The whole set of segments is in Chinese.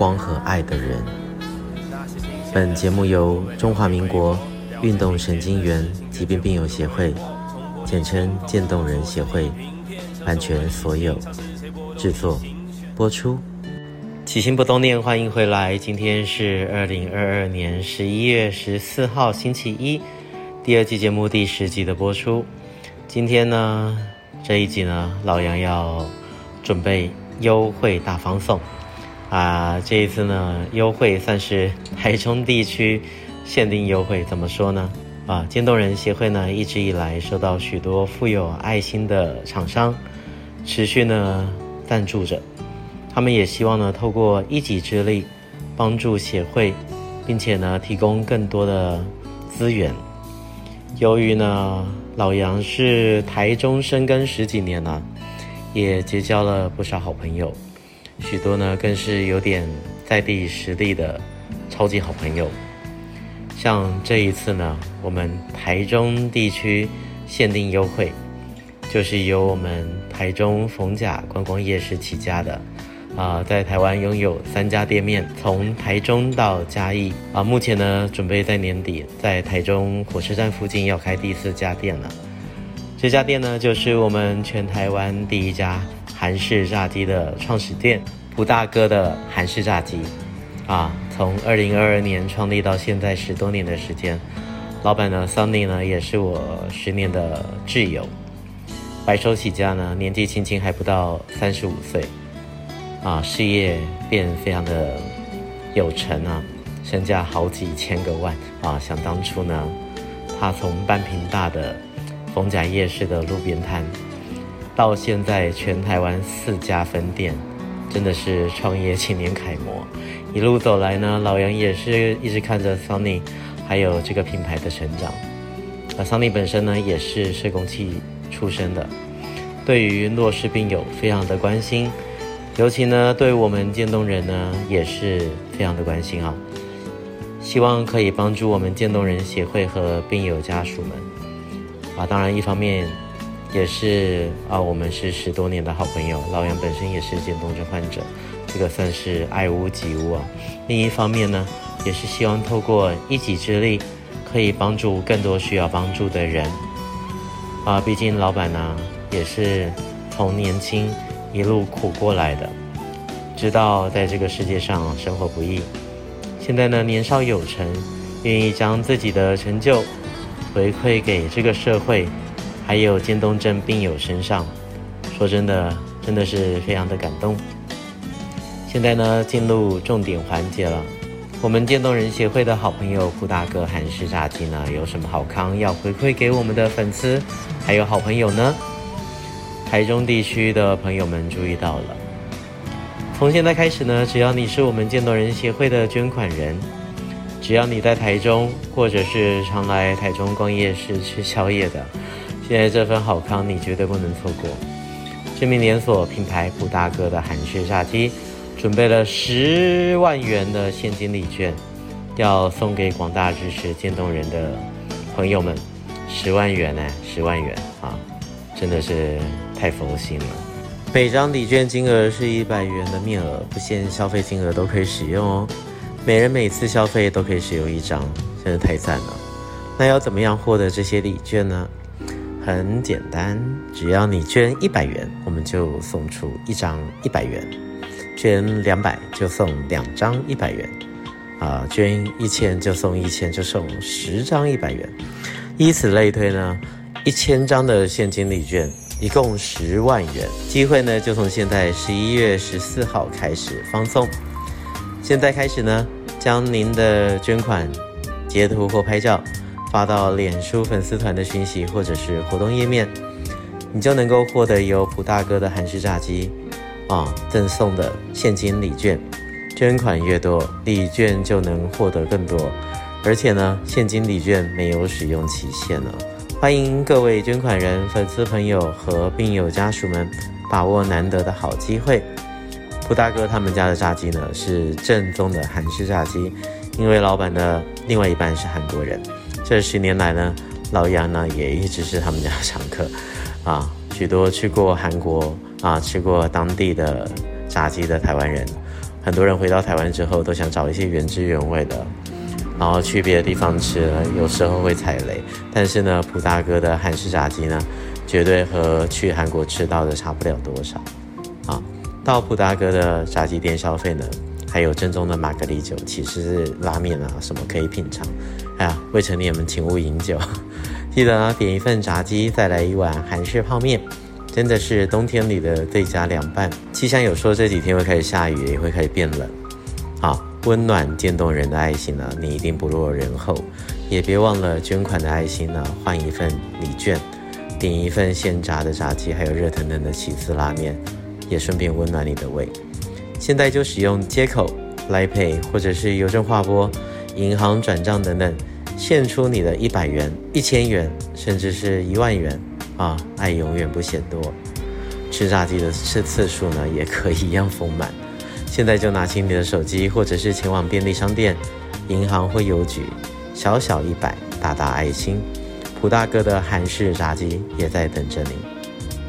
光和爱的人。本节目由中华民国运动神经元疾病病友协会，简称渐冻人协会，版权所有，制作播出。起心不冻念，欢迎回来。今天是二零二二年十一月十四号，星期一，第二季节目第十集的播出。今天呢，这一集呢，老杨要准备优惠大放送。啊，这一次呢，优惠算是台中地区限定优惠，怎么说呢？啊，渐冻人协会呢，一直以来受到许多富有爱心的厂商持续呢赞助着，他们也希望呢，透过一己之力帮助协会，并且呢，提供更多的资源。由于呢，老杨是台中生根十几年了，也结交了不少好朋友。许多呢，更是有点在地实力的超级好朋友。像这一次呢，我们台中地区限定优惠，就是由我们台中逢甲观光夜市起家的，啊、在台湾拥有三家店面，从台中到嘉义，啊、目前呢，准备在年底在台中火车站附近要开第四家店了。这家店呢，就是我们全台湾第一家。韩式炸鸡的创始店，蒲大哥的韩式炸鸡，啊，从二零二二年创立到现在十多年的时间，老板呢，Sunny 呢，也是我十年的挚友，白手起家呢，年纪轻轻还不到三十五岁，啊，事业便非常的有成啊，身价好几千个万。啊，想当初呢，他从半平大的逢甲夜市的路边摊。到现在，全台湾四家分店，真的是创业青年楷模。一路走来呢，老杨也是一直看着 Sunny，还有这个品牌的成长。而 Sunny 本身呢，也是社工系出身的，对于弱势病友非常的关心，尤其呢，对我们渐冻人呢，也是非常的关心啊。希望可以帮助我们渐冻人协会和病友家属们。啊，当然一方面。也是啊，我们是十多年的好朋友。老杨本身也是渐冻症患者，这个算是爱屋及乌啊。另一方面呢，也是希望透过一己之力，可以帮助更多需要帮助的人啊。毕竟老板呢，也是从年轻一路苦过来的，知道在这个世界上生活不易。现在呢，年少有成，愿意将自己的成就回馈给这个社会。还有渐冻症病友身上，说真的，真的是非常的感动。现在呢，进入重点环节了。我们渐冻人协会的好朋友蒲大哥韩式炸鸡呢，有什么好康要回馈给我们的粉丝，还有好朋友呢？台中地区的朋友们注意到了，从现在开始呢，只要你是我们渐冻人协会的捐款人，只要你在台中，或者是常来台中逛夜市吃宵夜的。现在这份好康你绝对不能错过！知名连锁品牌普大哥的韩式炸鸡准备了十万元的现金礼券，要送给广大支持渐冻人的朋友们。十万元呢，十万元啊，真的是太佛心了！每张礼券金额是一百元的面额，不限消费金额都可以使用哦。每人每次消费都可以使用一张，真的太赞了！那要怎么样获得这些礼券呢？很简单，只要你捐一百元，我们就送出一张一百元；捐两百就送两张一百元，啊，捐一千就送一千，就送十张一百元，以此类推呢，一千张的现金礼券，一共十万元。机会呢，就从现在十一月十四号开始放送。现在开始呢，将您的捐款截图或拍照。发到脸书粉丝团的讯息或者是活动页面，你就能够获得由蒲大哥的韩式炸鸡啊赠送的现金礼券，捐款越多，礼券就能获得更多。而且呢，现金礼券没有使用期限了。欢迎各位捐款人、粉丝朋友和病友家属们把握难得的好机会。蒲大哥他们家的炸鸡呢，是正宗的韩式炸鸡，因为老板的另外一半是韩国人。这十年来呢，老杨呢也一直是他们家常客啊。许多去过韩国啊，吃过当地的炸鸡的台湾人，很多人回到台湾之后都想找一些原汁原味的，然后去别的地方吃，有时候会踩雷。但是呢，蒲大哥的韩式炸鸡呢，绝对和去韩国吃到的差不了多少。啊，到蒲大哥的炸鸡店消费呢，还有正宗的玛格丽酒、起司拉面啊，什么可以品尝。哎呀，未成年们请勿饮酒。记得啊，点一份炸鸡，再来一碗韩式泡面，真的是冬天里的最佳凉拌。气象有说这几天会开始下雨，也会开始变冷。好，温暖渐冻人的爱心呢，你一定不落人后。也别忘了捐款的爱心呢，换一份礼券，点一份现炸的炸鸡，还有热腾腾的起司拉面，也顺便温暖你的胃。现在就使用接口、Line Pay 或者是邮政划拨、银行转账等等。献出你的一百元、一千元，甚至是一万元啊！爱永远不嫌多。吃炸鸡的次次数呢，也可以一样丰满。现在就拿起你的手机，或者是前往便利商店、银行或邮局，小小一百，大大爱心。蒲大哥的韩式炸鸡也在等着你，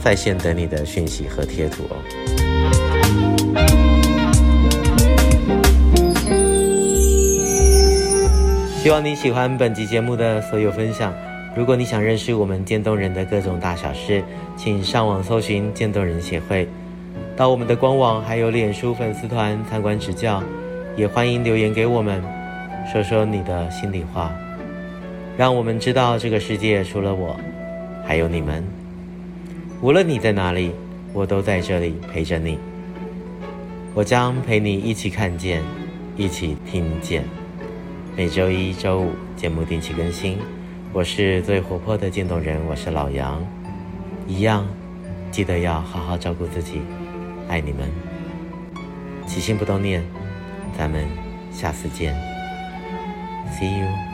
在线等你的讯息和贴图哦。希望你喜欢本集节目的所有分享。如果你想认识我们渐冻人的各种大小事，请上网搜寻渐冻人协会，到我们的官网还有脸书粉丝团参观指教。也欢迎留言给我们，说说你的心里话，让我们知道这个世界除了我，还有你们。无论你在哪里，我都在这里陪着你。我将陪你一起看见，一起听见。每周一、周五节目定期更新，我是最活泼的渐冻人，我是老杨，一样，记得要好好照顾自己，爱你们，起心动念，咱们下次见，See you。